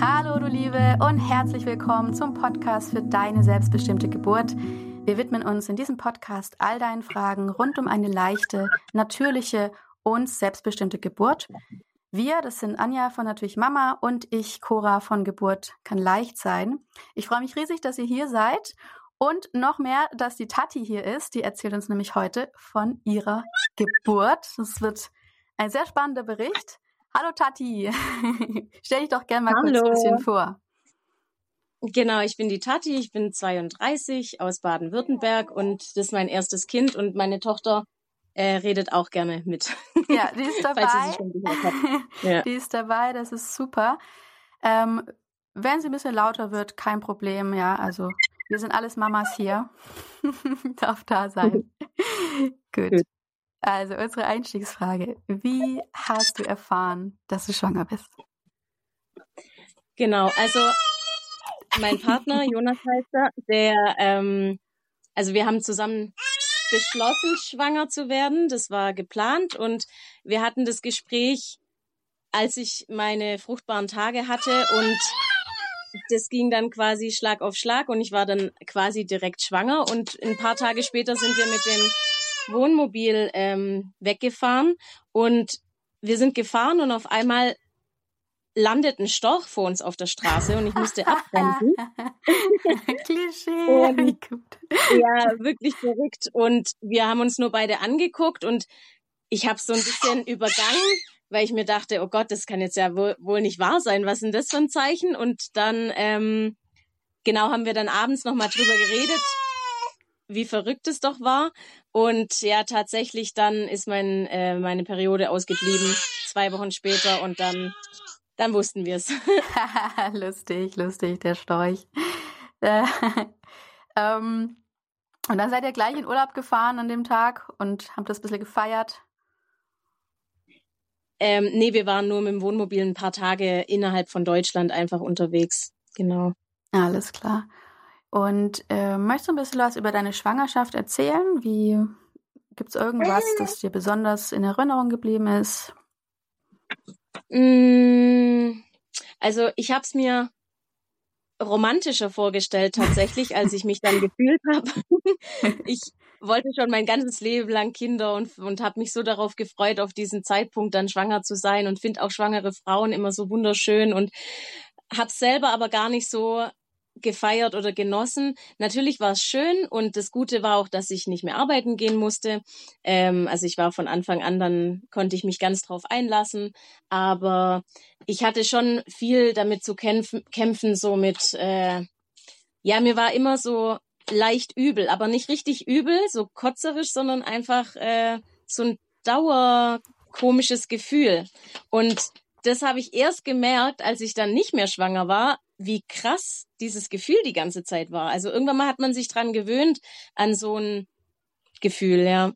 Hallo du Liebe und herzlich willkommen zum Podcast für deine selbstbestimmte Geburt. Wir widmen uns in diesem Podcast all deinen Fragen rund um eine leichte, natürliche und selbstbestimmte Geburt. Wir, das sind Anja von Natürlich Mama und ich, Cora von Geburt kann leicht sein. Ich freue mich riesig, dass ihr hier seid und noch mehr, dass die Tati hier ist. Die erzählt uns nämlich heute von ihrer Geburt. Das wird ein sehr spannender Bericht. Hallo Tati, stell dich doch gerne mal Hallo. kurz ein bisschen vor. Genau, ich bin die Tati, ich bin 32 aus Baden-Württemberg und das ist mein erstes Kind und meine Tochter äh, redet auch gerne mit. Ja, die ist dabei. ja. Die ist dabei, das ist super. Ähm, wenn sie ein bisschen lauter wird, kein Problem, ja. Also wir sind alles Mamas hier. Darf da sein. Gut. Gut. Also unsere Einstiegsfrage. Wie hast du erfahren, dass du schwanger bist? Genau, also mein Partner, Jonas heißt er, der, ähm, also wir haben zusammen beschlossen, schwanger zu werden. Das war geplant und wir hatten das Gespräch, als ich meine fruchtbaren Tage hatte und das ging dann quasi Schlag auf Schlag und ich war dann quasi direkt schwanger und ein paar Tage später sind wir mit dem Wohnmobil ähm, weggefahren und wir sind gefahren und auf einmal landet ein Storch vor uns auf der Straße und ich musste abbremsen. Klischee. und, ja, wirklich verrückt. Und wir haben uns nur beide angeguckt und ich habe so ein bisschen übergangen, weil ich mir dachte, oh Gott, das kann jetzt ja wohl, wohl nicht wahr sein. Was ist denn das für ein Zeichen? Und dann, ähm, genau, haben wir dann abends nochmal drüber geredet, wie verrückt es doch war. Und ja, tatsächlich dann ist mein, äh, meine Periode ausgeblieben, zwei Wochen später und dann dann wussten wir es. lustig, lustig, der Storch. Äh, ähm, und dann seid ihr gleich in Urlaub gefahren an dem Tag und habt das ein bisschen gefeiert? Ähm, nee, wir waren nur mit dem Wohnmobil ein paar Tage innerhalb von Deutschland einfach unterwegs. Genau. Alles klar. Und äh, möchtest du ein bisschen was über deine Schwangerschaft erzählen? Wie gibt es irgendwas, das dir besonders in Erinnerung geblieben ist? Mm, also ich habe es mir romantischer vorgestellt tatsächlich, als ich mich dann gefühlt habe. ich wollte schon mein ganzes Leben lang Kinder und, und habe mich so darauf gefreut, auf diesen Zeitpunkt dann schwanger zu sein und finde auch schwangere Frauen immer so wunderschön und habe selber aber gar nicht so gefeiert oder genossen. Natürlich war es schön und das Gute war auch, dass ich nicht mehr arbeiten gehen musste. Ähm, also ich war von Anfang an, dann konnte ich mich ganz drauf einlassen. Aber ich hatte schon viel damit zu kämpfen, kämpfen so mit, äh, ja, mir war immer so leicht übel, aber nicht richtig übel, so kotzerisch, sondern einfach äh, so ein dauerkomisches Gefühl. Und das habe ich erst gemerkt, als ich dann nicht mehr schwanger war, wie krass dieses Gefühl die ganze Zeit war. Also irgendwann mal hat man sich dran gewöhnt an so ein Gefühl, ja.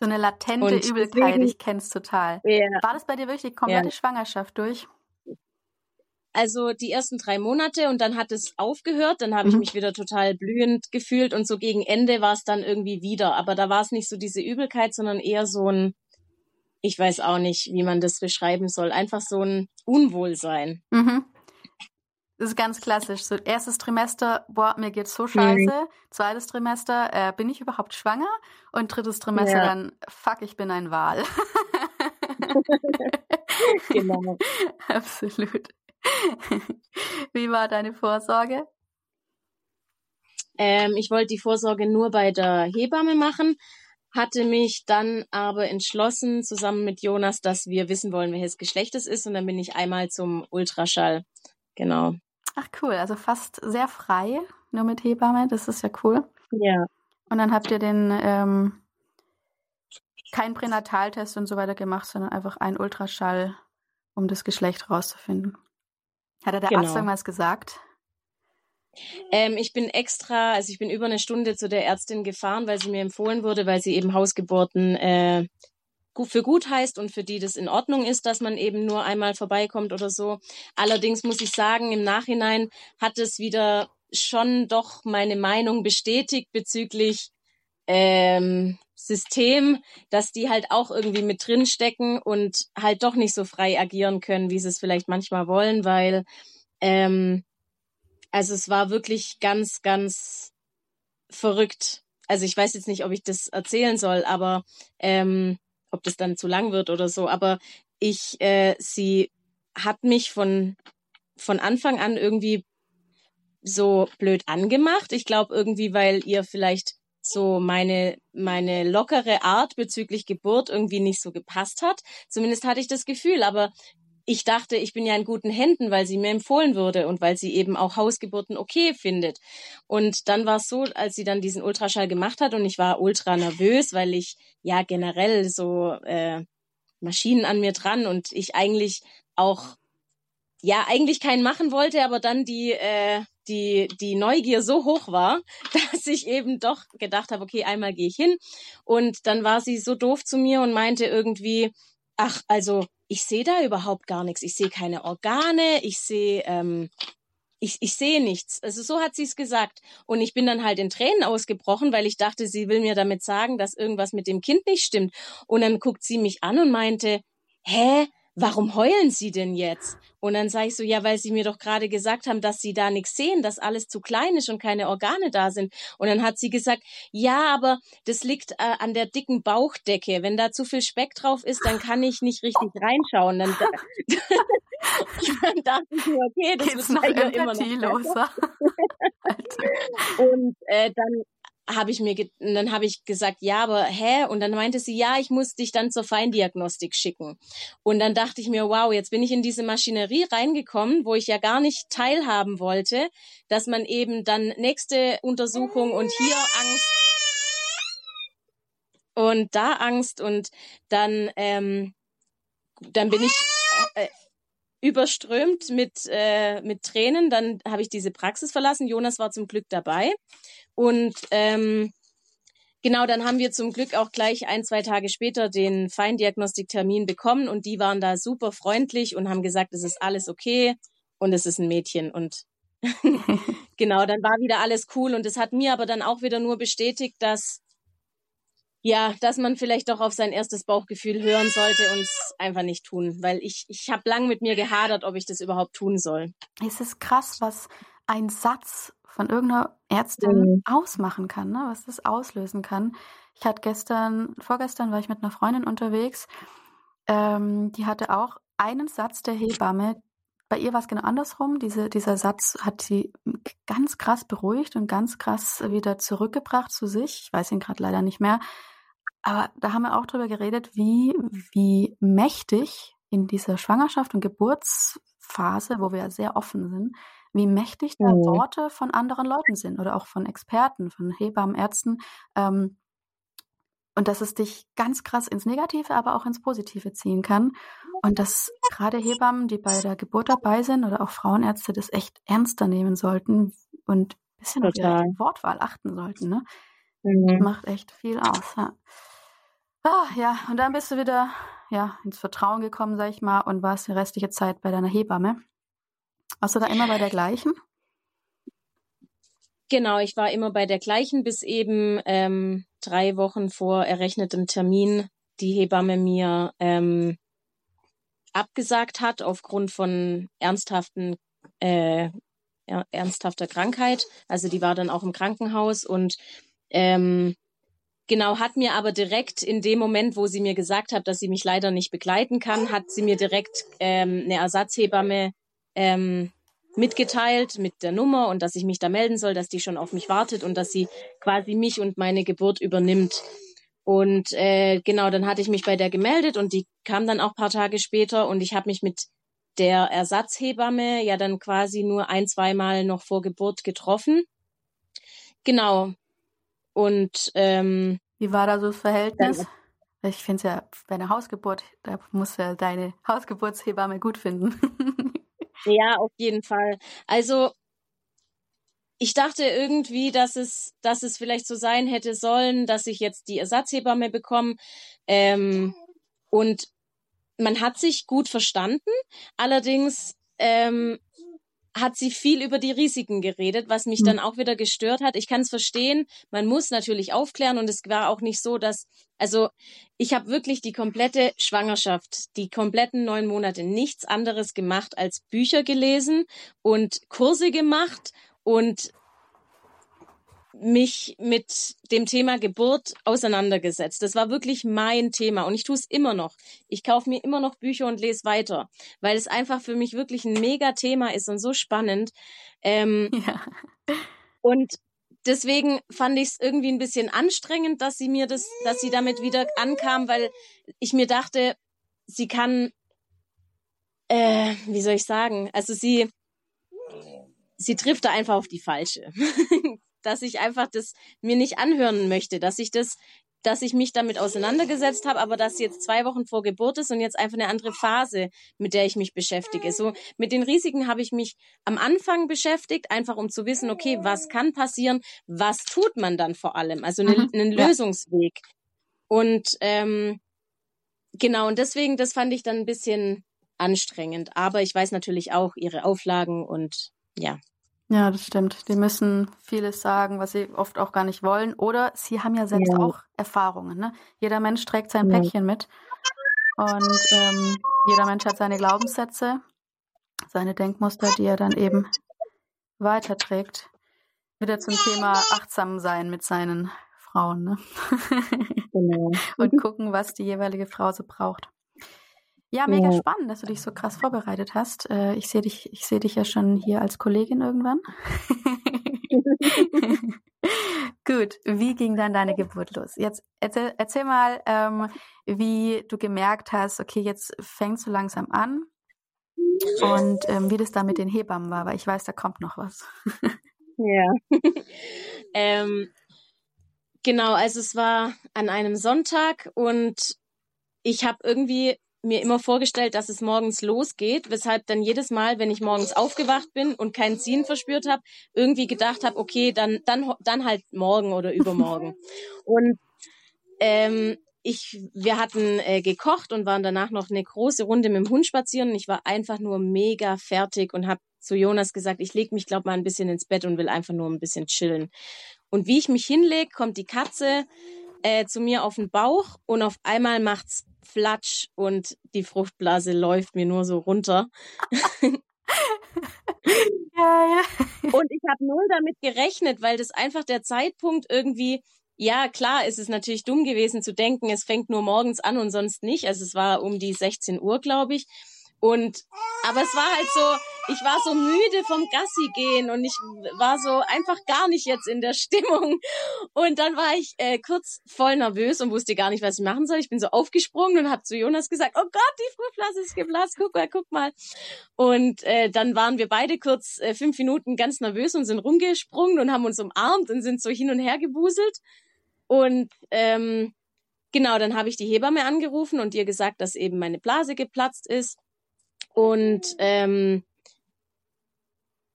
So eine latente und Übelkeit, deswegen, ich kenn's total. Ja, war das bei dir wirklich die komplette ja. Schwangerschaft durch? Also die ersten drei Monate und dann hat es aufgehört, dann habe mhm. ich mich wieder total blühend gefühlt und so gegen Ende war es dann irgendwie wieder. Aber da war es nicht so diese Übelkeit, sondern eher so ein, ich weiß auch nicht, wie man das beschreiben soll, einfach so ein Unwohlsein. Mhm. Das ist ganz klassisch. So erstes Trimester, boah, mir geht's so scheiße. Mhm. Zweites Trimester, äh, bin ich überhaupt schwanger? Und drittes Trimester ja. dann, fuck, ich bin ein Wal. genau. Absolut. Wie war deine Vorsorge? Ähm, ich wollte die Vorsorge nur bei der Hebamme machen, hatte mich dann aber entschlossen, zusammen mit Jonas, dass wir wissen wollen, welches Geschlecht es ist. Und dann bin ich einmal zum Ultraschall. Genau. Ach cool, also fast sehr frei, nur mit Hebamme, das ist ja cool. Ja. Und dann habt ihr den ähm, kein Pränataltest und so weiter gemacht, sondern einfach ein Ultraschall, um das Geschlecht rauszufinden. Hat er der genau. Arzt irgendwas gesagt? Ähm, ich bin extra, also ich bin über eine Stunde zu der Ärztin gefahren, weil sie mir empfohlen wurde, weil sie eben Hausgeburten äh, für gut heißt und für die das in Ordnung ist, dass man eben nur einmal vorbeikommt oder so. Allerdings muss ich sagen, im Nachhinein hat es wieder schon doch meine Meinung bestätigt bezüglich ähm, System, dass die halt auch irgendwie mit drin stecken und halt doch nicht so frei agieren können, wie sie es vielleicht manchmal wollen, weil ähm, also es war wirklich ganz, ganz verrückt. Also ich weiß jetzt nicht, ob ich das erzählen soll, aber ähm, ob das dann zu lang wird oder so. Aber ich, äh, sie hat mich von von Anfang an irgendwie so blöd angemacht. Ich glaube irgendwie, weil ihr vielleicht so meine meine lockere Art bezüglich Geburt irgendwie nicht so gepasst hat. Zumindest hatte ich das Gefühl, aber ich dachte, ich bin ja in guten Händen, weil sie mir empfohlen wurde und weil sie eben auch Hausgeburten okay findet. Und dann war es so, als sie dann diesen Ultraschall gemacht hat und ich war ultra nervös, weil ich ja generell so äh, Maschinen an mir dran und ich eigentlich auch ja eigentlich keinen machen wollte, aber dann die äh, die die Neugier so hoch war, dass ich eben doch gedacht habe, okay, einmal gehe ich hin und dann war sie so doof zu mir und meinte irgendwie, ach also ich sehe da überhaupt gar nichts. Ich sehe keine Organe, ich sehe, ähm, ich, ich sehe nichts. Also so hat sie es gesagt. Und ich bin dann halt in Tränen ausgebrochen, weil ich dachte, sie will mir damit sagen, dass irgendwas mit dem Kind nicht stimmt. Und dann guckt sie mich an und meinte, hä? Warum heulen Sie denn jetzt? Und dann sage ich so, ja, weil Sie mir doch gerade gesagt haben, dass Sie da nichts sehen, dass alles zu klein ist und keine Organe da sind. Und dann hat sie gesagt, ja, aber das liegt äh, an der dicken Bauchdecke. Wenn da zu viel Speck drauf ist, dann kann ich nicht richtig reinschauen. Dann, dann dachte ich mir, okay, das Geht's ist noch immer noch Und äh, dann habe ich mir, und dann habe ich gesagt, ja, aber hä? Und dann meinte sie, ja, ich muss dich dann zur Feindiagnostik schicken. Und dann dachte ich mir, wow, jetzt bin ich in diese Maschinerie reingekommen, wo ich ja gar nicht teilhaben wollte, dass man eben dann nächste Untersuchung und hier Angst und da Angst und dann, ähm, dann bin ich äh, überströmt mit, äh, mit Tränen. Dann habe ich diese Praxis verlassen. Jonas war zum Glück dabei. Und ähm, genau, dann haben wir zum Glück auch gleich ein, zwei Tage später den Feindiagnostiktermin bekommen und die waren da super freundlich und haben gesagt, es ist alles okay und es ist ein Mädchen. Und genau, dann war wieder alles cool und es hat mir aber dann auch wieder nur bestätigt, dass ja, dass man vielleicht doch auf sein erstes Bauchgefühl hören sollte und es einfach nicht tun, weil ich ich habe lang mit mir gehadert, ob ich das überhaupt tun soll. Es ist krass, was ein Satz von irgendeiner Ärztin mhm. ausmachen kann, ne? was das auslösen kann. Ich hatte gestern, vorgestern war ich mit einer Freundin unterwegs, ähm, die hatte auch einen Satz der Hebamme. Bei ihr war es genau andersrum. Diese, dieser Satz hat sie ganz krass beruhigt und ganz krass wieder zurückgebracht zu sich. Ich weiß ihn gerade leider nicht mehr. Aber da haben wir auch drüber geredet, wie, wie mächtig in dieser Schwangerschaft und Geburtsphase, wo wir ja sehr offen sind, wie mächtig da mhm. Worte von anderen Leuten sind oder auch von Experten, von Hebammen, Ärzten. Ähm, und dass es dich ganz krass ins Negative, aber auch ins Positive ziehen kann. Und dass gerade Hebammen, die bei der Geburt dabei sind oder auch Frauenärzte, das echt ernster nehmen sollten und ein bisschen auf ihre Wortwahl achten sollten. Ne? Mhm. Das macht echt viel aus. Ja. Ah, ja, und dann bist du wieder ja, ins Vertrauen gekommen, sag ich mal, und warst die restliche Zeit bei deiner Hebamme. Warst du da immer bei der gleichen? Genau, ich war immer bei der gleichen, bis eben ähm, drei Wochen vor errechnetem Termin die Hebamme mir ähm, abgesagt hat aufgrund von ernsthaften äh, ernsthafter Krankheit. Also die war dann auch im Krankenhaus und ähm, genau hat mir aber direkt in dem Moment, wo sie mir gesagt hat, dass sie mich leider nicht begleiten kann, hat sie mir direkt ähm, eine Ersatzhebamme ähm, mitgeteilt mit der Nummer und dass ich mich da melden soll, dass die schon auf mich wartet und dass sie quasi mich und meine Geburt übernimmt. Und äh, genau, dann hatte ich mich bei der gemeldet und die kam dann auch paar Tage später und ich habe mich mit der Ersatzhebamme ja dann quasi nur ein, zweimal noch vor Geburt getroffen. Genau. Und ähm, wie war da so das Verhältnis? ich finde es ja bei einer Hausgeburt, da muss ja deine Hausgeburtshebamme gut finden. Ja, auf jeden Fall. Also ich dachte irgendwie, dass es, dass es vielleicht so sein hätte sollen, dass ich jetzt die Ersatzhebamme bekomme. Ähm, Und man hat sich gut verstanden. Allerdings ähm, hat sie viel über die Risiken geredet, was mich mhm. dann auch wieder gestört hat. Ich kann es verstehen, man muss natürlich aufklären und es war auch nicht so, dass, also ich habe wirklich die komplette Schwangerschaft, die kompletten neun Monate nichts anderes gemacht als Bücher gelesen und Kurse gemacht und mich mit dem Thema Geburt auseinandergesetzt. Das war wirklich mein Thema und ich tue es immer noch. Ich kaufe mir immer noch Bücher und lese weiter, weil es einfach für mich wirklich ein mega Thema ist und so spannend. Ähm, ja. Und deswegen fand ich es irgendwie ein bisschen anstrengend, dass sie mir das, dass sie damit wieder ankam, weil ich mir dachte, sie kann, äh, wie soll ich sagen, also sie, sie trifft da einfach auf die falsche. dass ich einfach das mir nicht anhören möchte, dass ich das, dass ich mich damit auseinandergesetzt habe, aber dass jetzt zwei Wochen vor Geburt ist und jetzt einfach eine andere Phase, mit der ich mich beschäftige. So mit den Risiken habe ich mich am Anfang beschäftigt, einfach um zu wissen, okay, was kann passieren, was tut man dann vor allem, also ne, einen Lösungsweg. Und ähm, genau, und deswegen, das fand ich dann ein bisschen anstrengend. Aber ich weiß natürlich auch ihre Auflagen und ja, ja, das stimmt. Die müssen vieles sagen, was sie oft auch gar nicht wollen. Oder sie haben ja selbst ja. auch Erfahrungen. Ne? Jeder Mensch trägt sein ja. Päckchen mit. Und ähm, jeder Mensch hat seine Glaubenssätze, seine Denkmuster, die er dann eben weiterträgt. Wieder zum Thema achtsam sein mit seinen Frauen. Ne? Genau. Und gucken, was die jeweilige Frau so braucht. Ja, mega ja. spannend, dass du dich so krass vorbereitet hast. Äh, ich sehe dich, ich sehe dich ja schon hier als Kollegin irgendwann. Gut, wie ging dann deine Geburt los? Jetzt erzähl, erzähl mal, ähm, wie du gemerkt hast, okay, jetzt fängst du langsam an und ähm, wie das da mit den Hebammen war, weil ich weiß, da kommt noch was. ja. ähm, genau, also es war an einem Sonntag und ich habe irgendwie mir immer vorgestellt, dass es morgens losgeht, weshalb dann jedes Mal, wenn ich morgens aufgewacht bin und kein Ziehen verspürt habe, irgendwie gedacht habe, okay, dann dann dann halt morgen oder übermorgen. und ähm, ich, wir hatten äh, gekocht und waren danach noch eine große Runde mit dem Hund spazieren. Und ich war einfach nur mega fertig und habe zu Jonas gesagt, ich leg mich, glaube mal, ein bisschen ins Bett und will einfach nur ein bisschen chillen. Und wie ich mich hinleg, kommt die Katze äh, zu mir auf den Bauch und auf einmal macht's Flatsch und die Fruchtblase läuft mir nur so runter. ja, ja. Und ich habe null damit gerechnet, weil das einfach der Zeitpunkt irgendwie, ja klar, ist es natürlich dumm gewesen zu denken, es fängt nur morgens an und sonst nicht. Also es war um die 16 Uhr, glaube ich. Und aber es war halt so, ich war so müde vom Gassi gehen und ich war so einfach gar nicht jetzt in der Stimmung. Und dann war ich äh, kurz voll nervös und wusste gar nicht, was ich machen soll. Ich bin so aufgesprungen und habe zu Jonas gesagt, oh Gott, die Fruchtblase ist geblasen, guck mal, guck mal. Und äh, dann waren wir beide kurz äh, fünf Minuten ganz nervös und sind rumgesprungen und haben uns umarmt und sind so hin und her gebuselt. Und ähm, genau, dann habe ich die Hebamme angerufen und ihr gesagt, dass eben meine Blase geplatzt ist. Und ähm,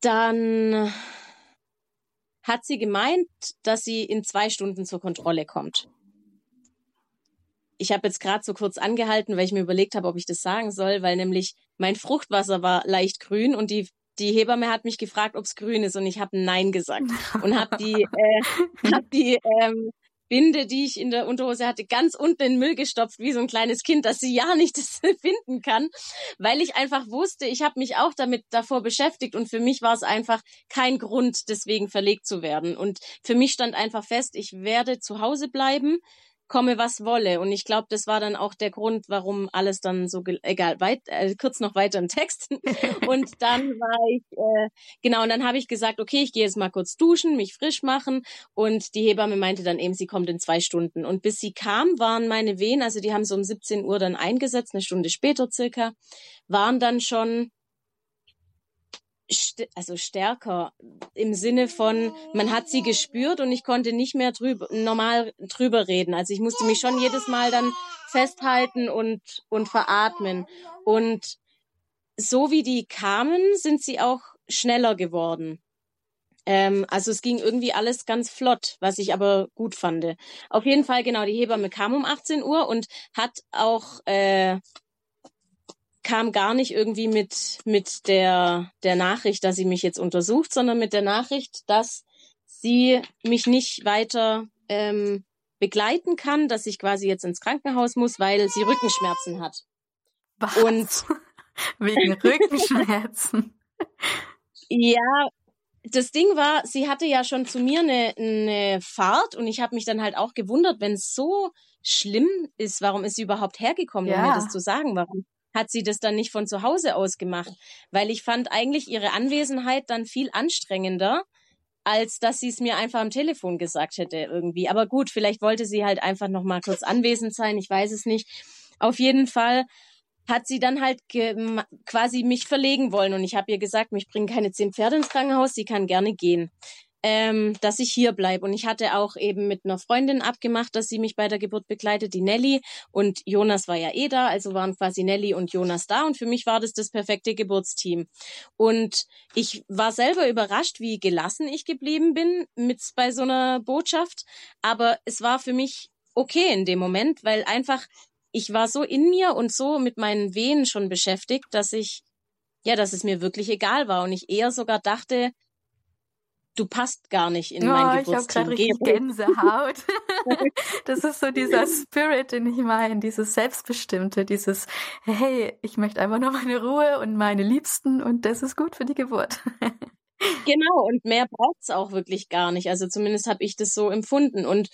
dann hat sie gemeint, dass sie in zwei Stunden zur Kontrolle kommt. Ich habe jetzt gerade so kurz angehalten, weil ich mir überlegt habe, ob ich das sagen soll, weil nämlich mein Fruchtwasser war leicht grün und die die Hebamme hat mich gefragt, ob es grün ist und ich habe Nein gesagt und habe die, äh, hab die ähm, Binde, die ich in der Unterhose hatte, ganz unten in den Müll gestopft, wie so ein kleines Kind, dass sie ja nicht finden kann, weil ich einfach wusste, ich habe mich auch damit davor beschäftigt und für mich war es einfach kein Grund, deswegen verlegt zu werden. Und für mich stand einfach fest, ich werde zu Hause bleiben komme, was wolle. Und ich glaube, das war dann auch der Grund, warum alles dann so, egal, weit, äh, kurz noch weiter im Text. und dann war ich, äh, genau, und dann habe ich gesagt, okay, ich gehe jetzt mal kurz duschen, mich frisch machen. Und die Hebamme meinte dann eben, sie kommt in zwei Stunden. Und bis sie kam, waren meine Wehen, also die haben so um 17 Uhr dann eingesetzt, eine Stunde später circa, waren dann schon st also stärker im Sinne von, man hat sie gespürt und ich konnte nicht mehr drüber, normal drüber reden. Also ich musste mich schon jedes Mal dann festhalten und, und veratmen. Und so wie die kamen, sind sie auch schneller geworden. Ähm, also es ging irgendwie alles ganz flott, was ich aber gut fand. Auf jeden Fall, genau, die Hebamme kam um 18 Uhr und hat auch äh, kam gar nicht irgendwie mit mit der der Nachricht, dass sie mich jetzt untersucht, sondern mit der Nachricht, dass sie mich nicht weiter ähm, begleiten kann, dass ich quasi jetzt ins Krankenhaus muss, weil sie Rückenschmerzen hat. Was? Und wegen Rückenschmerzen. ja, das Ding war, sie hatte ja schon zu mir eine, eine Fahrt und ich habe mich dann halt auch gewundert, wenn es so schlimm ist, warum ist sie überhaupt hergekommen, ja. um mir das zu sagen? Warum hat sie das dann nicht von zu Hause aus gemacht? Weil ich fand eigentlich ihre Anwesenheit dann viel anstrengender, als dass sie es mir einfach am Telefon gesagt hätte irgendwie. Aber gut, vielleicht wollte sie halt einfach noch mal kurz anwesend sein, ich weiß es nicht. Auf jeden Fall hat sie dann halt quasi mich verlegen wollen. Und ich habe ihr gesagt, mich bringen keine zehn Pferde ins Krankenhaus, sie kann gerne gehen. Ähm, dass ich hier bleibe. Und ich hatte auch eben mit einer Freundin abgemacht, dass sie mich bei der Geburt begleitet, die Nelly. Und Jonas war ja eh da, also waren quasi Nelly und Jonas da. Und für mich war das das perfekte Geburtsteam. Und ich war selber überrascht, wie gelassen ich geblieben bin mit bei so einer Botschaft. Aber es war für mich okay in dem Moment, weil einfach ich war so in mir und so mit meinen Wehen schon beschäftigt, dass ich, ja, dass es mir wirklich egal war und ich eher sogar dachte, du passt gar nicht in oh, mein Geburtsteam. Ich habe gerade Gänsehaut. das ist so dieser Spirit, den ich meine, dieses Selbstbestimmte, dieses, hey, ich möchte einfach nur meine Ruhe und meine Liebsten und das ist gut für die Geburt. genau, und mehr braucht es auch wirklich gar nicht. Also zumindest habe ich das so empfunden. Und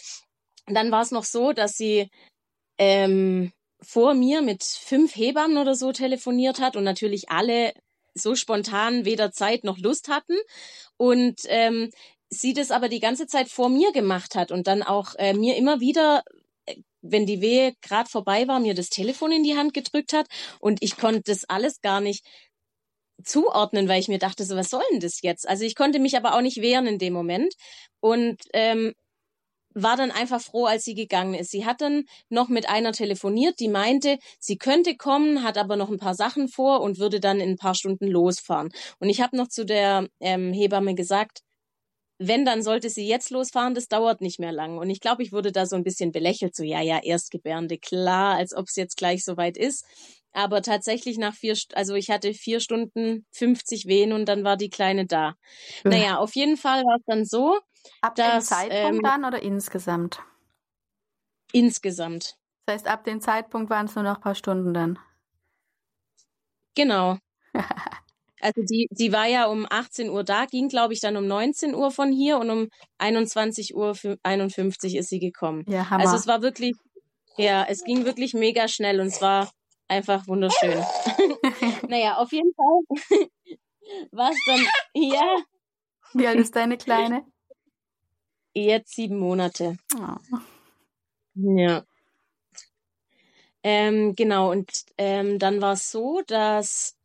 dann war es noch so, dass sie ähm, vor mir mit fünf Hebammen oder so telefoniert hat und natürlich alle so spontan weder Zeit noch Lust hatten. Und ähm, sie das aber die ganze Zeit vor mir gemacht hat und dann auch äh, mir immer wieder äh, wenn die Wehe gerade vorbei war, mir das Telefon in die Hand gedrückt hat. Und ich konnte das alles gar nicht zuordnen, weil ich mir dachte, so was soll denn das jetzt? Also ich konnte mich aber auch nicht wehren in dem Moment. Und ähm, war dann einfach froh, als sie gegangen ist. Sie hat dann noch mit einer telefoniert, die meinte, sie könnte kommen, hat aber noch ein paar Sachen vor und würde dann in ein paar Stunden losfahren. Und ich habe noch zu der ähm, Hebamme gesagt, wenn, dann sollte sie jetzt losfahren, das dauert nicht mehr lang. Und ich glaube, ich wurde da so ein bisschen belächelt, so ja, ja, Erstgebärende, klar, als ob es jetzt gleich soweit ist. Aber tatsächlich nach vier, also ich hatte vier Stunden 50 Wehen und dann war die Kleine da. Ja. Naja, auf jeden Fall war es dann so, Ab dem Zeitpunkt ähm, dann oder insgesamt? Insgesamt. Das heißt, ab dem Zeitpunkt waren es nur noch ein paar Stunden dann. Genau. also die, die war ja um 18 Uhr da, ging, glaube ich, dann um 19 Uhr von hier und um 21 Uhr 51 ist sie gekommen. Ja, Hammer. Also es war wirklich, ja, es ging wirklich mega schnell und es war einfach wunderschön. naja, auf jeden Fall war es dann, ja. Wie alt ist deine Kleine? Jetzt sieben Monate. Oh. Ja. Ähm, genau, und ähm, dann war es so, dass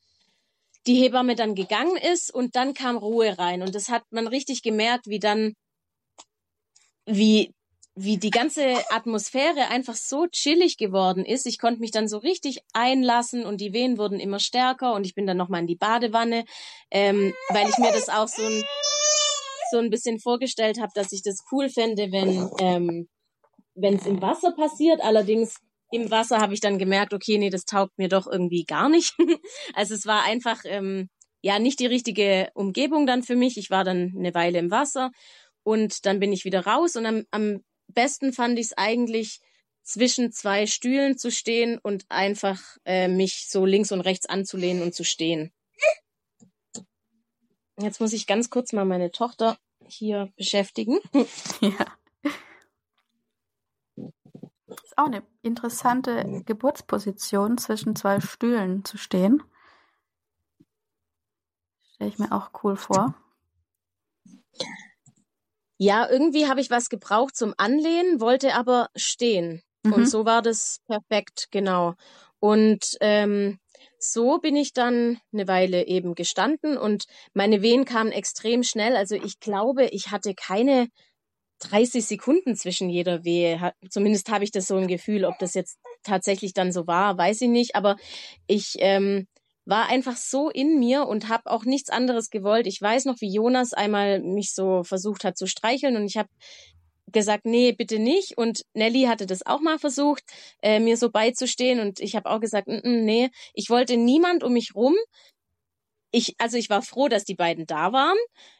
die Hebamme dann gegangen ist und dann kam Ruhe rein. Und das hat man richtig gemerkt, wie dann, wie, wie die ganze Atmosphäre einfach so chillig geworden ist. Ich konnte mich dann so richtig einlassen und die Wehen wurden immer stärker und ich bin dann nochmal in die Badewanne, ähm, weil ich mir das auch so ein so ein bisschen vorgestellt habe, dass ich das cool fände, wenn ähm, es im Wasser passiert. Allerdings im Wasser habe ich dann gemerkt, okay, nee, das taugt mir doch irgendwie gar nicht. also es war einfach ähm, ja nicht die richtige Umgebung dann für mich. Ich war dann eine Weile im Wasser und dann bin ich wieder raus und am, am besten fand ich es eigentlich zwischen zwei Stühlen zu stehen und einfach äh, mich so links und rechts anzulehnen und zu stehen. Jetzt muss ich ganz kurz mal meine Tochter hier beschäftigen. Ja. Das ist auch eine interessante Geburtsposition, zwischen zwei Stühlen zu stehen. Stelle ich mir auch cool vor. Ja, irgendwie habe ich was gebraucht zum Anlehnen, wollte aber stehen. Mhm. Und so war das perfekt, genau. Und ähm, so bin ich dann eine Weile eben gestanden und meine Wehen kamen extrem schnell. Also ich glaube, ich hatte keine 30 Sekunden zwischen jeder Wehe. Zumindest habe ich das so im Gefühl. Ob das jetzt tatsächlich dann so war, weiß ich nicht. Aber ich ähm, war einfach so in mir und habe auch nichts anderes gewollt. Ich weiß noch, wie Jonas einmal mich so versucht hat zu streicheln und ich habe gesagt, nee, bitte nicht. Und Nelly hatte das auch mal versucht, äh, mir so beizustehen. Und ich habe auch gesagt, n -n, nee, ich wollte niemand um mich rum. Ich, also ich war froh, dass die beiden da waren,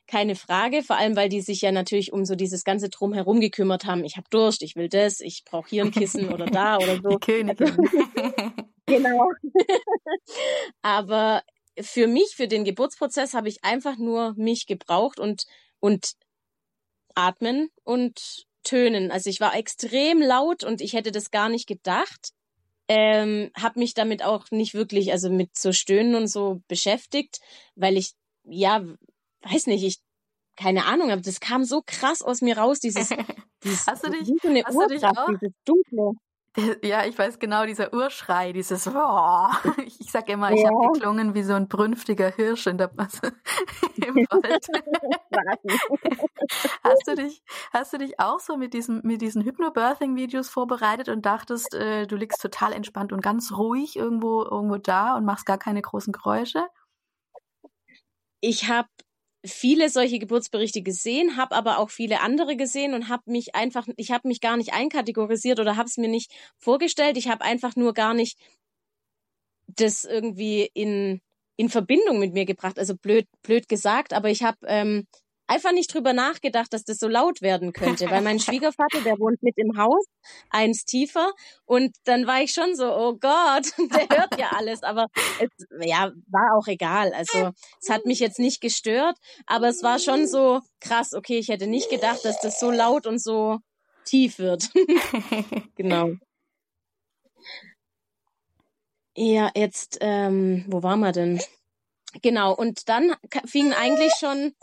keine Frage, vor allem weil die sich ja natürlich um so dieses ganze Drumherum gekümmert haben. Ich habe Durst, ich will das, ich brauche hier ein Kissen oder da oder so. Die Königin. genau. Aber für mich, für den Geburtsprozess, habe ich einfach nur mich gebraucht und und atmen und tönen. Also ich war extrem laut und ich hätte das gar nicht gedacht. Ähm, habe mich damit auch nicht wirklich, also mit so Stöhnen und so beschäftigt, weil ich, ja, weiß nicht, ich, keine Ahnung, aber das kam so krass aus mir raus, dieses, dieses hast du dich, so eine hast du dich auch, dieses Dunkle. Ja, ich weiß genau, dieser Urschrei, dieses oh, Ich sag immer, ich ja. habe geklungen wie so ein brünftiger Hirsch in der im Wald. hast du dich, hast du dich auch so mit diesen mit diesen Hypnobirthing-Videos vorbereitet und dachtest, äh, du liegst total entspannt und ganz ruhig irgendwo irgendwo da und machst gar keine großen Geräusche? Ich habe viele solche Geburtsberichte gesehen, habe aber auch viele andere gesehen und habe mich einfach, ich habe mich gar nicht einkategorisiert oder habe es mir nicht vorgestellt. Ich habe einfach nur gar nicht das irgendwie in in Verbindung mit mir gebracht. Also blöd blöd gesagt, aber ich habe ähm, einfach nicht drüber nachgedacht, dass das so laut werden könnte, weil mein Schwiegervater, der wohnt mit im Haus, eins tiefer, und dann war ich schon so, oh Gott, der hört ja alles, aber es, ja, war auch egal. Also es hat mich jetzt nicht gestört, aber es war schon so krass, okay, ich hätte nicht gedacht, dass das so laut und so tief wird. genau. Ja, jetzt, ähm, wo waren wir denn? Genau, und dann fingen eigentlich schon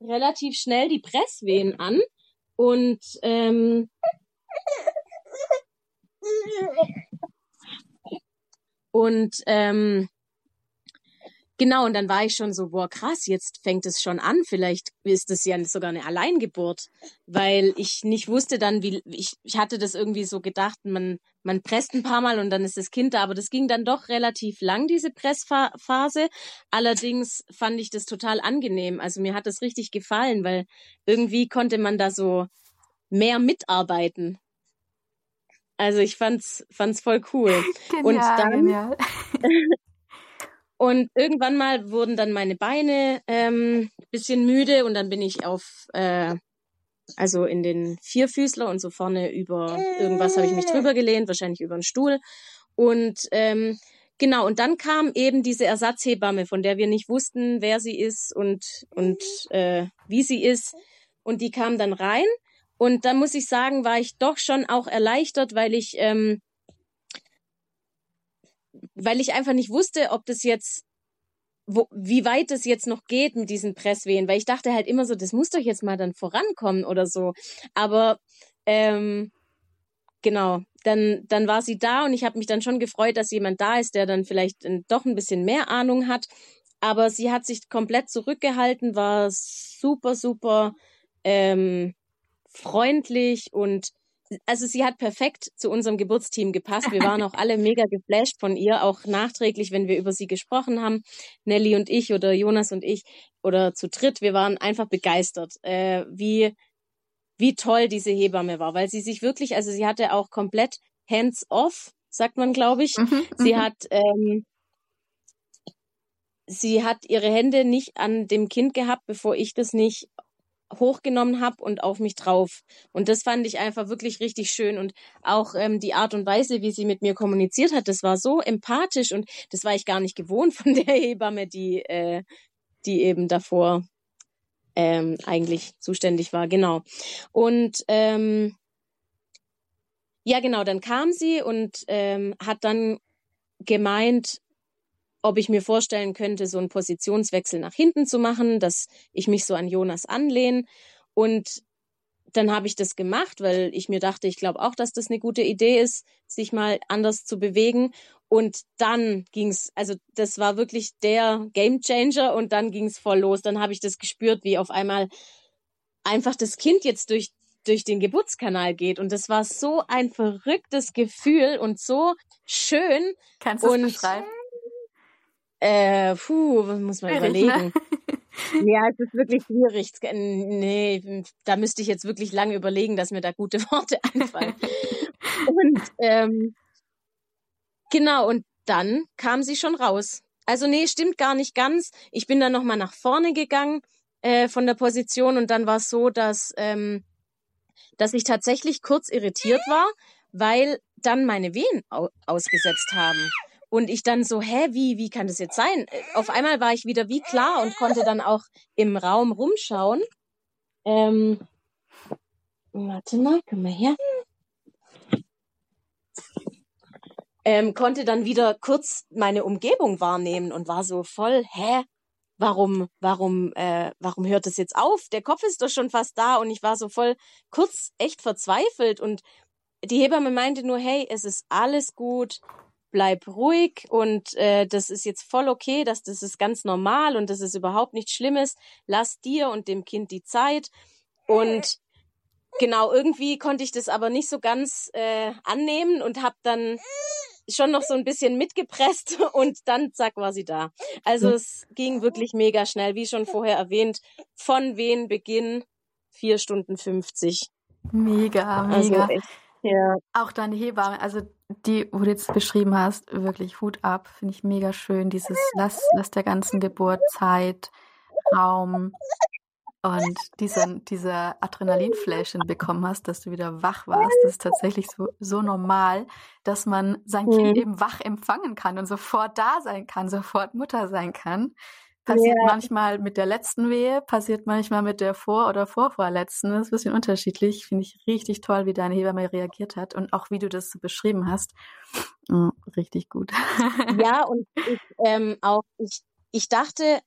relativ schnell die Presswehen an und ähm, und ähm, Genau, und dann war ich schon so, boah, krass, jetzt fängt es schon an. Vielleicht ist es ja sogar eine Alleingeburt, weil ich nicht wusste dann, wie, ich, ich hatte das irgendwie so gedacht, man, man presst ein paar Mal und dann ist das Kind da, aber das ging dann doch relativ lang, diese Pressphase. Allerdings fand ich das total angenehm. Also mir hat das richtig gefallen, weil irgendwie konnte man da so mehr mitarbeiten. Also ich fand's, fand's voll cool. Genial, und dann, genial. Und irgendwann mal wurden dann meine Beine ähm, bisschen müde und dann bin ich auf, äh, also in den Vierfüßler und so vorne über irgendwas habe ich mich drüber gelehnt, wahrscheinlich über einen Stuhl. Und ähm, genau, und dann kam eben diese Ersatzhebamme, von der wir nicht wussten, wer sie ist und, und äh, wie sie ist. Und die kam dann rein. Und da muss ich sagen, war ich doch schon auch erleichtert, weil ich ähm, weil ich einfach nicht wusste, ob das jetzt, wo, wie weit das jetzt noch geht mit diesen Presswehen, weil ich dachte halt immer so, das muss doch jetzt mal dann vorankommen oder so. Aber ähm, genau, dann, dann war sie da und ich habe mich dann schon gefreut, dass jemand da ist, der dann vielleicht doch ein bisschen mehr Ahnung hat. Aber sie hat sich komplett zurückgehalten, war super, super ähm, freundlich und also sie hat perfekt zu unserem Geburtsteam gepasst. Wir waren auch alle mega geflasht von ihr, auch nachträglich, wenn wir über sie gesprochen haben. Nelly und ich oder Jonas und ich oder zu dritt, wir waren einfach begeistert, äh, wie, wie toll diese Hebamme war, weil sie sich wirklich, also sie hatte auch komplett hands off, sagt man, glaube ich. Mhm, sie mhm. hat, ähm, sie hat ihre Hände nicht an dem Kind gehabt, bevor ich das nicht hochgenommen habe und auf mich drauf. Und das fand ich einfach wirklich richtig schön. Und auch ähm, die Art und Weise, wie sie mit mir kommuniziert hat, das war so empathisch und das war ich gar nicht gewohnt von der Hebamme, die, äh, die eben davor ähm, eigentlich zuständig war. Genau. Und ähm, ja, genau, dann kam sie und ähm, hat dann gemeint, ob ich mir vorstellen könnte, so einen Positionswechsel nach hinten zu machen, dass ich mich so an Jonas anlehne. Und dann habe ich das gemacht, weil ich mir dachte, ich glaube auch, dass das eine gute Idee ist, sich mal anders zu bewegen. Und dann ging's, also das war wirklich der Game Changer und dann ging's voll los. Dann habe ich das gespürt, wie auf einmal einfach das Kind jetzt durch durch den Geburtskanal geht und das war so ein verrücktes Gefühl und so schön. Kannst du es beschreiben? Äh, puh, muss man Schwierig, überlegen. Ne? Ja, es ist wirklich schwierig. Nee, da müsste ich jetzt wirklich lange überlegen, dass mir da gute Worte einfallen. und ähm, genau, und dann kam sie schon raus. Also nee, stimmt gar nicht ganz. Ich bin dann nochmal nach vorne gegangen äh, von der Position und dann war es so, dass, ähm, dass ich tatsächlich kurz irritiert war, weil dann meine Wehen au ausgesetzt haben. Und ich dann so, hä, wie, wie kann das jetzt sein? Auf einmal war ich wieder wie klar und konnte dann auch im Raum rumschauen. Ähm, warte mal, komm mal her. Ähm, konnte dann wieder kurz meine Umgebung wahrnehmen und war so voll, hä, warum, warum, äh, warum hört es jetzt auf? Der Kopf ist doch schon fast da und ich war so voll kurz echt verzweifelt und die Hebamme meinte nur, hey, es ist alles gut, bleib ruhig und äh, das ist jetzt voll okay, dass das ist ganz normal und das ist überhaupt nichts Schlimmes. Lass dir und dem Kind die Zeit und genau irgendwie konnte ich das aber nicht so ganz äh, annehmen und habe dann schon noch so ein bisschen mitgepresst und dann zack war sie da. Also es ging wirklich mega schnell, wie schon vorher erwähnt, von Wehenbeginn vier Stunden 50. Mega, mega. Also ja. Auch deine Hebamme, also die, wo du jetzt beschrieben hast, wirklich Hut ab, finde ich mega schön. Dieses Lass, lass der ganzen Geburt Zeit, Raum und diesen, dieser Adrenalinflash den du bekommen hast, dass du wieder wach warst. Das ist tatsächlich so, so normal, dass man sein Kind Mhm. eben wach empfangen kann und sofort da sein kann, sofort Mutter sein kann. Passiert Ja. manchmal mit der letzten Wehe, passiert manchmal mit der vor- oder vorvorletzten. Das ist ein bisschen unterschiedlich. Finde ich richtig toll, wie deine Hebamme reagiert hat und auch wie du das so beschrieben hast. Mm, Richtig gut. Ja, und ich, ähm, auch ich, ich dachte,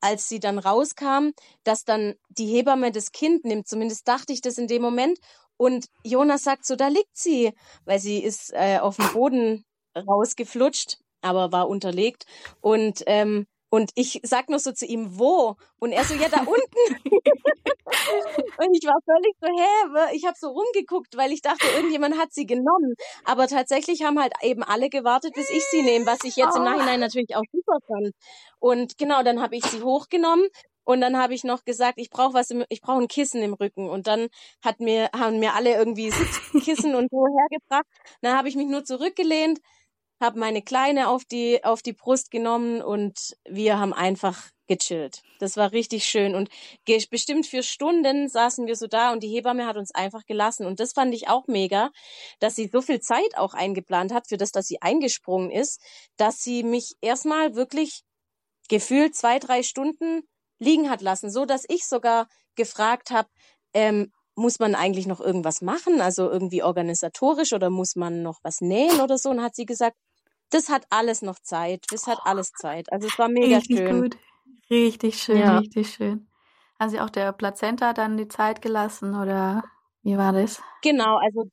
als sie dann rauskam, dass dann die Hebamme das Kind nimmt. Zumindest dachte ich das in dem Moment. Und Jonas sagt so, da liegt sie, weil sie ist äh, auf dem Boden rausgeflutscht, aber war unterlegt. Und ähm, und ich sag nur so zu ihm, wo? Und er so, ja, da unten. und ich war völlig so, hä? Ich habe so rumgeguckt, weil ich dachte, irgendjemand hat sie genommen. Aber tatsächlich haben halt eben alle gewartet, bis ich sie nehme, was ich jetzt im. Nachhinein natürlich auch super fand. Und genau, dann habe ich sie hochgenommen und dann habe ich noch gesagt, ich brauche was, im, ich brauche ein Kissen im Rücken. Und dann hat mir haben mir alle irgendwie Sitzkissen und so hergebracht. Dann habe ich mich nur zurückgelehnt, habe meine Kleine auf die auf die Brust genommen und wir haben einfach gechillt. Das war richtig schön. Und bestimmt für Stunden saßen wir so da und die Hebamme hat uns einfach gelassen. Und das fand ich auch mega, dass sie so viel Zeit auch eingeplant hat für das, dass sie eingesprungen ist, dass sie mich erstmal wirklich gefühlt zwei, drei Stunden liegen hat lassen, so dass ich sogar gefragt habe, ähm, muss man eigentlich noch irgendwas machen, also irgendwie organisatorisch oder muss man noch was nähen oder so? Und hat sie gesagt, das hat alles noch Zeit, das hat alles Zeit. Also es war mega Richtig schön. gut. Richtig schön, Ja. richtig schön. Haben Sie auch der Plazenta dann die Zeit gelassen oder wie war das? Genau, also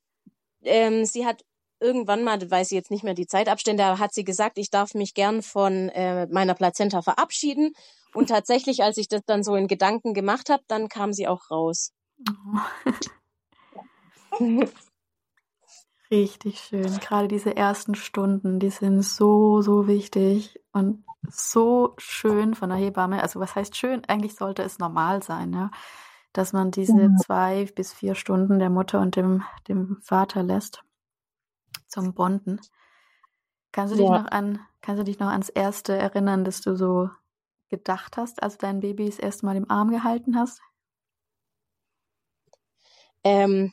ähm, sie hat irgendwann mal, weiß ich jetzt nicht mehr die Zeitabstände, hat sie gesagt, ich darf mich gern von äh, meiner Plazenta verabschieden. Und tatsächlich, als ich das dann so in Gedanken gemacht habe, dann kam sie auch raus. Oh, richtig schön. Gerade diese ersten Stunden, die sind so, so wichtig und so schön von der Hebamme. Also was heißt schön? Eigentlich sollte es normal sein, ja, dass man diese Mhm. zwei bis vier Stunden der Mutter und dem, dem Vater lässt zum Bonden. Kannst du dich Ja. noch an, kannst du dich noch ans erste erinnern, dass du so gedacht hast, als du dein Baby das erste Mal im Arm gehalten hast? Ähm,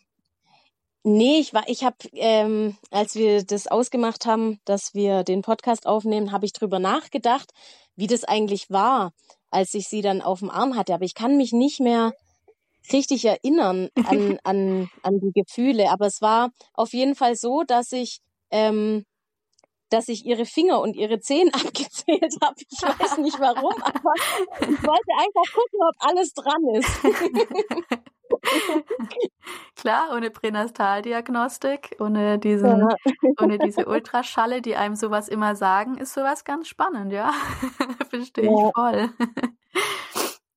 nee, ich war, ich habe, ähm, als wir das ausgemacht haben, dass wir den Podcast aufnehmen, habe ich drüber nachgedacht, wie das eigentlich war, als ich sie dann auf dem Arm hatte. Aber ich kann mich nicht mehr richtig erinnern an, an, an die Gefühle. Aber es war auf jeden Fall so, dass ich, ähm, dass ich ihre Finger und ihre Zehen abgezählt habe. Ich weiß nicht warum, aber ich wollte einfach gucken, ob alles dran ist. Klar, ohne Pränastaldiagnostik, ohne diesen, Ja. ohne diese Ultraschalle, die einem sowas immer sagen, ist sowas ganz spannend, ja. Verstehe ich voll.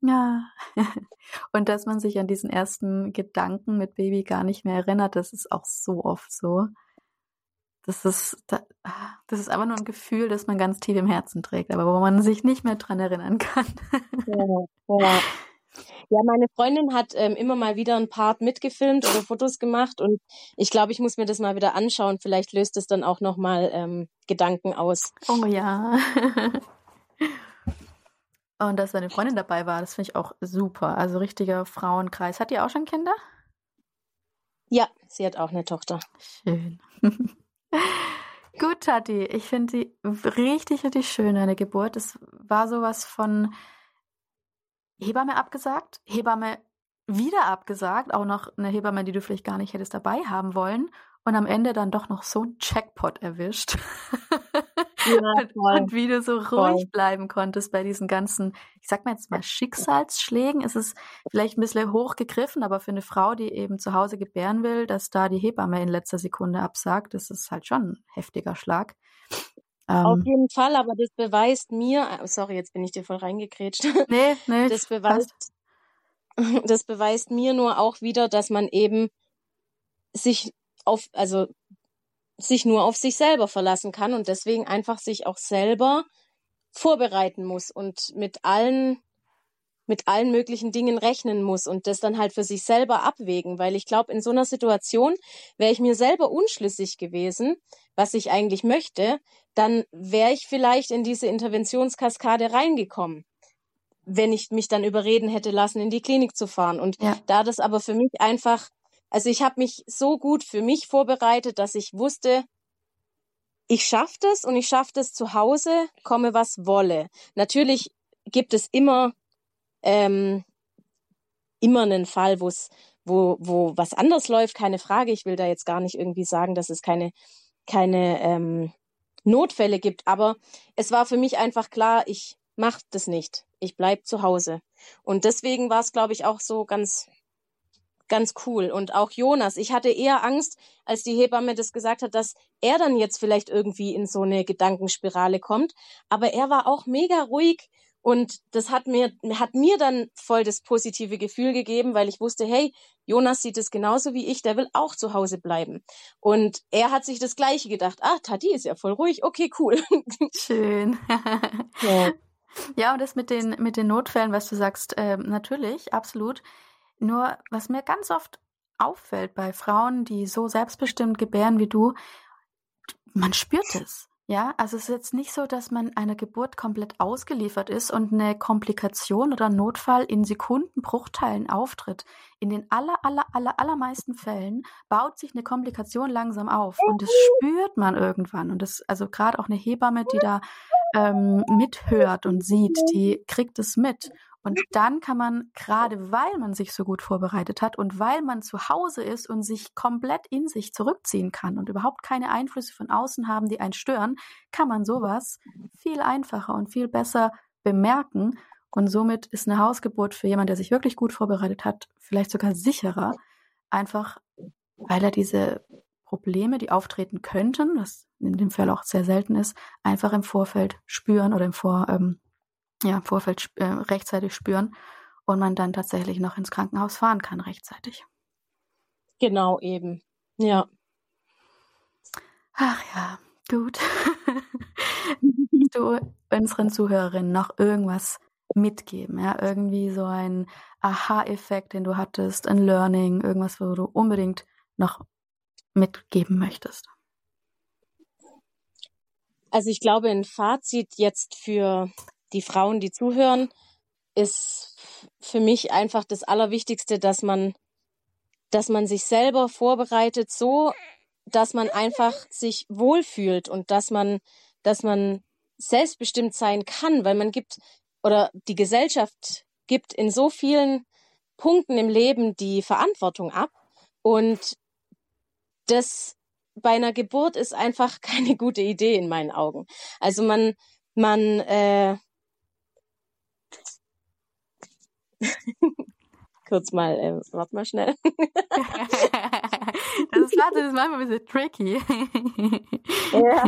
ja. Und dass man sich an diesen ersten Gedanken mit Baby gar nicht mehr erinnert, das ist auch so oft so. das ist, das ist aber nur ein Gefühl, das man ganz tief im Herzen trägt, aber wo man sich nicht mehr dran erinnern kann. Ja, ja. Ja meine Freundin hat ähm, immer mal wieder ein Part mitgefilmt oder Fotos gemacht und ich glaube, ich muss mir das mal wieder anschauen. Vielleicht löst es dann auch nochmal ähm, Gedanken aus. Oh ja. und dass deine Freundin dabei war, das finde ich auch super. Also richtiger Frauenkreis. Hat die auch schon Kinder? Ja, sie hat auch eine Tochter. Schön. Gut, Tati, ich finde sie richtig, richtig schön, deine Geburt. Es war sowas von Hebamme abgesagt, Hebamme wieder abgesagt, auch noch eine Hebamme, die du vielleicht gar nicht hättest dabei haben wollen und am Ende dann doch noch so ein Jackpot erwischt. Ja, und wie du so ruhig voll. bleiben konntest bei diesen ganzen, ich sag mal jetzt mal Schicksalsschlägen. Es ist vielleicht ein bisschen hochgegriffen, aber für eine Frau, die eben zu Hause gebären will, dass da die Hebamme in letzter Sekunde absagt, das ist halt schon ein heftiger Schlag. Auf ähm, jeden Fall, aber das beweist mir, äh, sorry, jetzt bin ich dir voll reingekrätscht. Nee, nee. Das beweist, das beweist mir nur auch wieder, dass man eben sich auf, also sich nur auf sich selber verlassen kann und deswegen einfach sich auch selber vorbereiten muss und mit allen mit allen möglichen Dingen rechnen muss und das dann halt für sich selber abwägen, weil ich glaube, in so einer Situation wäre ich mir selber unschlüssig gewesen, was ich eigentlich möchte, dann wäre ich vielleicht in diese Interventionskaskade reingekommen, wenn ich mich dann überreden hätte lassen, in die Klinik zu fahren. Und ja. da das aber für mich einfach also ich habe mich so gut für mich vorbereitet, dass ich wusste, ich schaffe das und ich schaffe das zu Hause, komme was wolle. Natürlich gibt es immer ähm, immer einen Fall, wo es wo wo was anders läuft, keine Frage. Ich will da jetzt gar nicht irgendwie sagen, dass es keine keine ähm, Notfälle gibt, aber es war für mich einfach klar, ich mache das nicht. Ich bleib zu Hause. Und deswegen war es, glaube ich, auch so ganz ganz cool. Und auch Jonas, ich hatte eher Angst, als die Hebamme das gesagt hat, dass er dann jetzt vielleicht irgendwie in so eine Gedankenspirale kommt. Aber er war auch mega ruhig und das hat mir, hat mir dann voll das positive Gefühl gegeben, weil ich wusste, hey, Jonas sieht es genauso wie ich, der will auch zu Hause bleiben. Und er hat sich das Gleiche gedacht. Ah, Tati ist ja voll ruhig. Okay, cool. Schön. ja. ja, und das mit den, mit den Notfällen, was du sagst, äh, natürlich, absolut. Nur, was mir ganz oft auffällt bei Frauen, die so selbstbestimmt gebären wie du, man spürt es. Ja, also es ist jetzt nicht so, dass man einer Geburt komplett ausgeliefert ist und eine Komplikation oder Notfall in Sekundenbruchteilen auftritt. In den aller, aller, aller, allermeisten Fällen baut sich eine Komplikation langsam auf und das spürt man irgendwann. Und das, also gerade auch eine Hebamme, die da ähm, mithört und sieht, die kriegt es mit. Und dann kann man, gerade weil man sich so gut vorbereitet hat und weil man zu Hause ist und sich komplett in sich zurückziehen kann und überhaupt keine Einflüsse von außen haben, die einen stören, kann man sowas viel einfacher und viel besser bemerken. Und somit ist eine Hausgeburt für jemanden, der sich wirklich gut vorbereitet hat, vielleicht sogar sicherer. Einfach, weil er diese Probleme, die auftreten könnten, was in dem Fall auch sehr selten ist, einfach im Vorfeld spüren oder im Vor, ähm, ja, im Vorfeld äh, rechtzeitig spüren und man dann tatsächlich noch ins Krankenhaus fahren kann rechtzeitig. Genau eben. Ja. Ach ja, gut. du unseren Zuhörerinnen noch irgendwas mitgeben, ja, irgendwie so ein Aha-Effekt, den du hattest, ein Learning, irgendwas, wo du unbedingt noch mitgeben möchtest? Also ich glaube, ein Fazit jetzt für die Frauen, die zuhören, ist für mich einfach das Allerwichtigste, dass man, dass man sich selber vorbereitet, so, dass man einfach sich wohlfühlt und dass man, dass man selbstbestimmt sein kann, weil man gibt oder die Gesellschaft gibt in so vielen Punkten im Leben die Verantwortung ab und das bei einer Geburt ist einfach keine gute Idee in meinen Augen. Also man man äh, Kurz mal, äh, warte mal schnell. das ist, warte, das ist manchmal ein bisschen tricky. ja.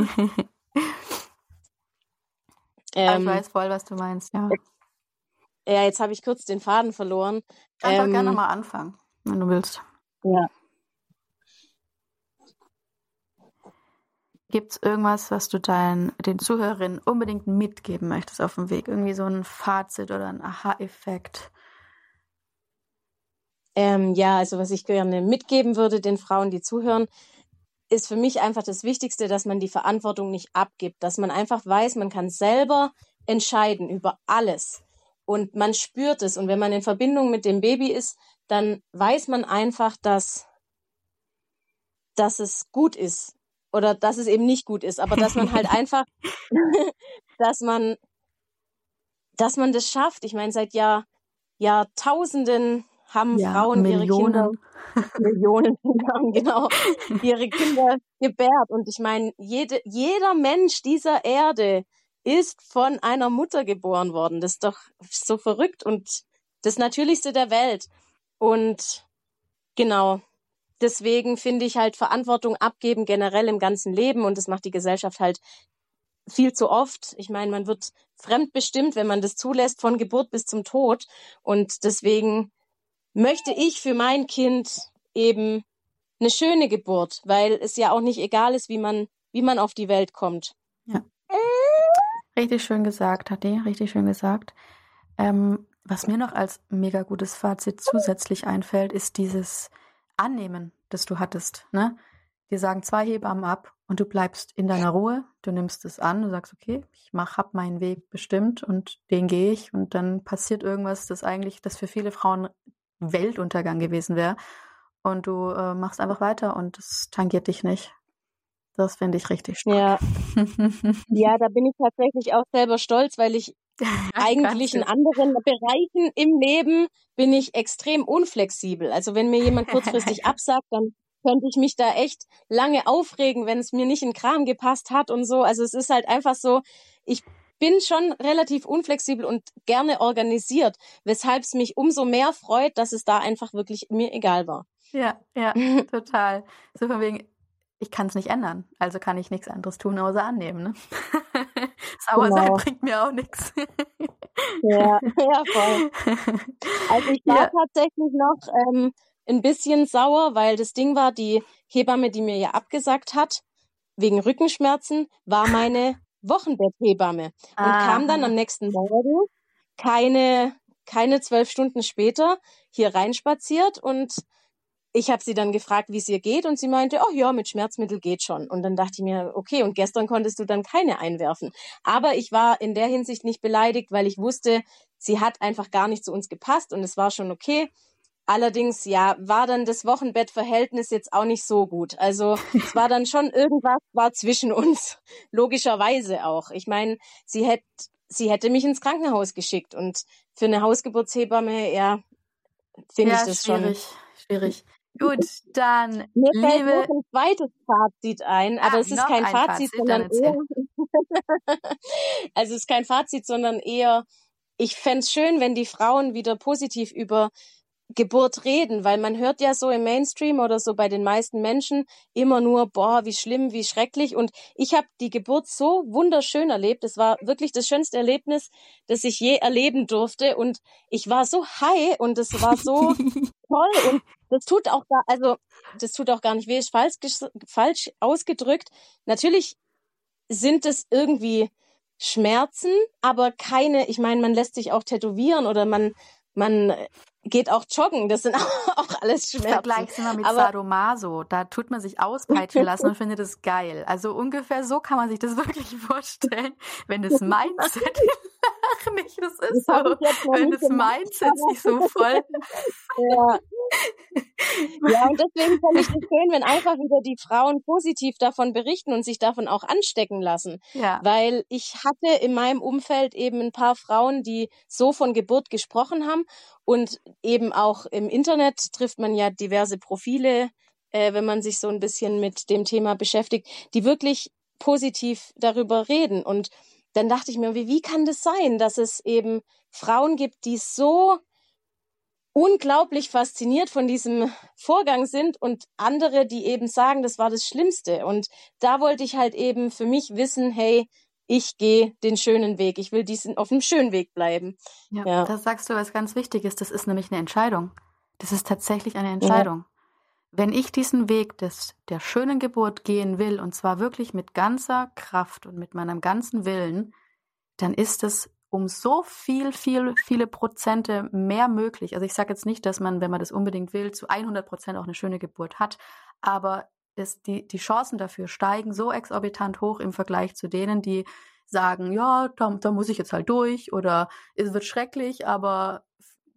ähm, ich weiß voll, was du meinst, ja. Ja, jetzt habe ich kurz den Faden verloren. Kannst ähm, auch gerne mal anfangen, wenn du willst. Ja. Gibt es irgendwas, was du deinen, den Zuhörerinnen unbedingt mitgeben möchtest auf dem Weg? Irgendwie so ein Fazit oder ein Aha-Effekt? Ähm, ja, also was ich gerne mitgeben würde den Frauen, die zuhören, ist für mich einfach das Wichtigste, dass man die Verantwortung nicht abgibt, dass man einfach weiß, man kann selber entscheiden über alles. Und man spürt es. Und wenn man in Verbindung mit dem Baby ist, dann weiß man einfach, dass dass es gut ist. Oder dass es eben nicht gut ist, aber dass man halt einfach, dass man, dass man das schafft. Ich meine, seit Jahr, Jahrtausenden haben ja, Frauen Millionen. ihre Kinder, Millionen, genau, ihre Kinder gebärt. Und ich meine, jede, jeder Mensch dieser Erde ist von einer Mutter geboren worden. Das ist doch so verrückt und das Natürlichste der Welt. Und genau, deswegen finde ich halt Verantwortung abgeben generell im ganzen Leben und das macht die Gesellschaft halt viel zu oft. Ich meine, man wird fremdbestimmt, wenn man das zulässt, von Geburt bis zum Tod. Und deswegen möchte ich für mein Kind eben eine schöne Geburt, weil es ja auch nicht egal ist, wie man, wie man auf die Welt kommt. Ja. Richtig schön gesagt, Hatti, richtig schön gesagt. Ähm, was mir noch als mega gutes Fazit zusätzlich einfällt, ist dieses Annehmen, das du hattest. Ne? Dir sagen zwei Hebammen ab und du bleibst in deiner Ruhe, du nimmst es an, du sagst, okay, ich mach, hab meinen Weg bestimmt und den gehe ich und dann passiert irgendwas, das eigentlich, das für viele Frauen Weltuntergang gewesen wäre. Und du äh, machst einfach weiter und es tangiert dich nicht. Das finde ich richtig stark. Ja. ja, da bin ich tatsächlich auch selber stolz, weil ich eigentlich in anderen Bereichen im Leben bin ich extrem unflexibel. Also wenn mir jemand kurzfristig absagt, dann könnte ich mich da echt lange aufregen, wenn es mir nicht in Kram gepasst hat und so. Also es ist halt einfach so, ich bin schon relativ unflexibel und gerne organisiert, weshalb es mich umso mehr freut, dass es da einfach wirklich mir egal war. Ja, ja, total. So von wegen, ich kann es nicht ändern, also kann ich nichts anderes tun, außer annehmen. Ne? Sauer genau. sein bringt mir auch nichts. ja, ja, voll. Also ich war ja. tatsächlich noch ähm, ein bisschen sauer, weil das Ding war, die Hebamme, die mir ja abgesagt hat, wegen Rückenschmerzen, war meine Wochenbetthebamme und ah. kam dann am nächsten Morgen keine, keine zwölf Stunden später hier reinspaziert und ich habe sie dann gefragt, wie es ihr geht und sie meinte, oh ja, mit Schmerzmittel geht schon. Und dann dachte ich mir, okay, und gestern konntest du dann keine einwerfen. Aber ich war in der Hinsicht nicht beleidigt, weil ich wusste, sie hat einfach gar nicht zu uns gepasst und es war schon okay. Allerdings, ja, war dann das Wochenbettverhältnis jetzt auch nicht so gut. Also es war dann schon irgendwas war zwischen uns, logischerweise auch. Ich meine, sie hätte sie hätte mich ins Krankenhaus geschickt und für eine Hausgeburtshebamme, ja, finde ja, ich das schwierig, schon schwierig. Gut, dann Mir fällt liebe... noch ein zweites Fazit ein, aber ah, es ist kein Fazit, Fazit, sondern eher also es ist kein Fazit, sondern eher ich fände schön, wenn die Frauen wieder positiv über Geburt reden, weil man hört ja so im Mainstream oder so bei den meisten Menschen immer nur, boah, wie schlimm, wie schrecklich. Und ich habe die Geburt so wunderschön erlebt. Es war wirklich das schönste Erlebnis, das ich je erleben durfte. Und ich war so high und es war so toll. Und das tut auch da, also das tut auch gar nicht weh, ist falsch, falsch ausgedrückt. Natürlich sind es irgendwie Schmerzen, aber keine, ich meine, man lässt sich auch tätowieren oder man, man geht auch joggen. Das sind auch alles Schmerzen. Vergleich's immer mit Aber Sadomaso. Da tut man sich auspeitschen lassen und findet es geil. Also ungefähr so kann man sich das wirklich vorstellen, wenn das Mindset nicht, das ist das so, wenn das Mindset sich so voll. ja. Ja, und deswegen fand ich es schön, wenn einfach wieder die Frauen positiv davon berichten und sich davon auch anstecken lassen. Ja. Weil ich hatte in meinem Umfeld eben ein paar Frauen, die so von Geburt gesprochen haben und eben auch im Internet trifft man ja diverse Profile, äh, wenn man sich so ein bisschen mit dem Thema beschäftigt, die wirklich positiv darüber reden. Und dann dachte ich mir, wie, wie kann das sein, dass es eben Frauen gibt, die so unglaublich fasziniert von diesem Vorgang sind und andere, die eben sagen, das war das Schlimmste. Und da wollte ich halt eben für mich wissen, hey, ich gehe den schönen Weg. Ich will diesen auf dem schönen Weg bleiben. Ja, ja, das sagst du, was ganz wichtig ist. Das ist nämlich eine Entscheidung. Das ist tatsächlich eine Entscheidung. Ja. wenn ich diesen Weg des, der schönen Geburt gehen will, und zwar wirklich mit ganzer Kraft und mit meinem ganzen Willen, dann ist es um so viel, viel, viele Prozente mehr möglich. Also ich sage jetzt nicht, dass man, wenn man das unbedingt will, zu 100 Prozent auch eine schöne Geburt hat, aber es, die, die Chancen dafür steigen so exorbitant hoch im Vergleich zu denen, die sagen, ja, da, da muss ich jetzt halt durch oder es wird schrecklich, aber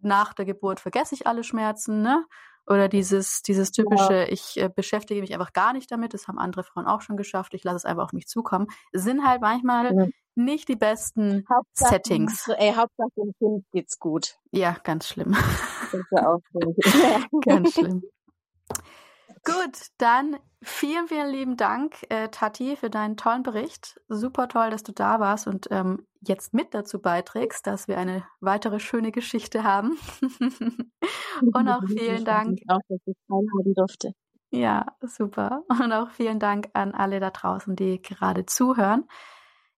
nach der Geburt vergesse ich alle Schmerzen, ne? Oder dieses, dieses typische, ich äh, beschäftige mich einfach gar nicht damit, das haben andere Frauen auch schon geschafft, ich lasse es einfach auf mich zukommen, sind halt manchmal. Nicht die besten Hauptsache, Settings. Ey, Hauptsache dem Kind geht's gut. Ja, ganz schlimm. Das ist ja auch so. ganz schlimm. Gut, dann vielen, vielen lieben Dank, äh, Tati, für deinen tollen Bericht. Super toll, dass du da warst und ähm, jetzt mit dazu beiträgst, dass wir eine weitere schöne Geschichte haben. und auch vielen Dank. Auch, dass ich teilhaben durfte. Ja, super. Und auch vielen Dank an alle da draußen, die gerade zuhören.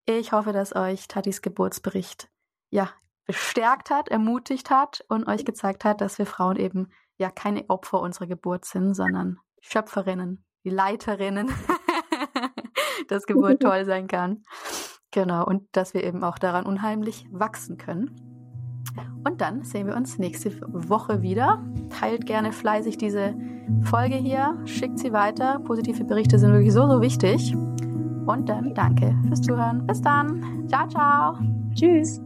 Ich hoffe, dass euch Tatis Geburtsbericht ja bestärkt hat, ermutigt hat und euch gezeigt hat, dass wir Frauen eben ja keine Opfer unserer Geburt sind, sondern Schöpferinnen, die Leiterinnen, dass Geburt toll sein kann. Genau, und dass wir eben auch daran unheimlich wachsen können. Und dann sehen wir uns nächste Woche wieder. Teilt gerne fleißig diese Folge hier, schickt sie weiter. Positive Berichte sind wirklich so, so wichtig. Und dann danke fürs Zuhören. Bis dann. Ciao, ciao. Tschüss.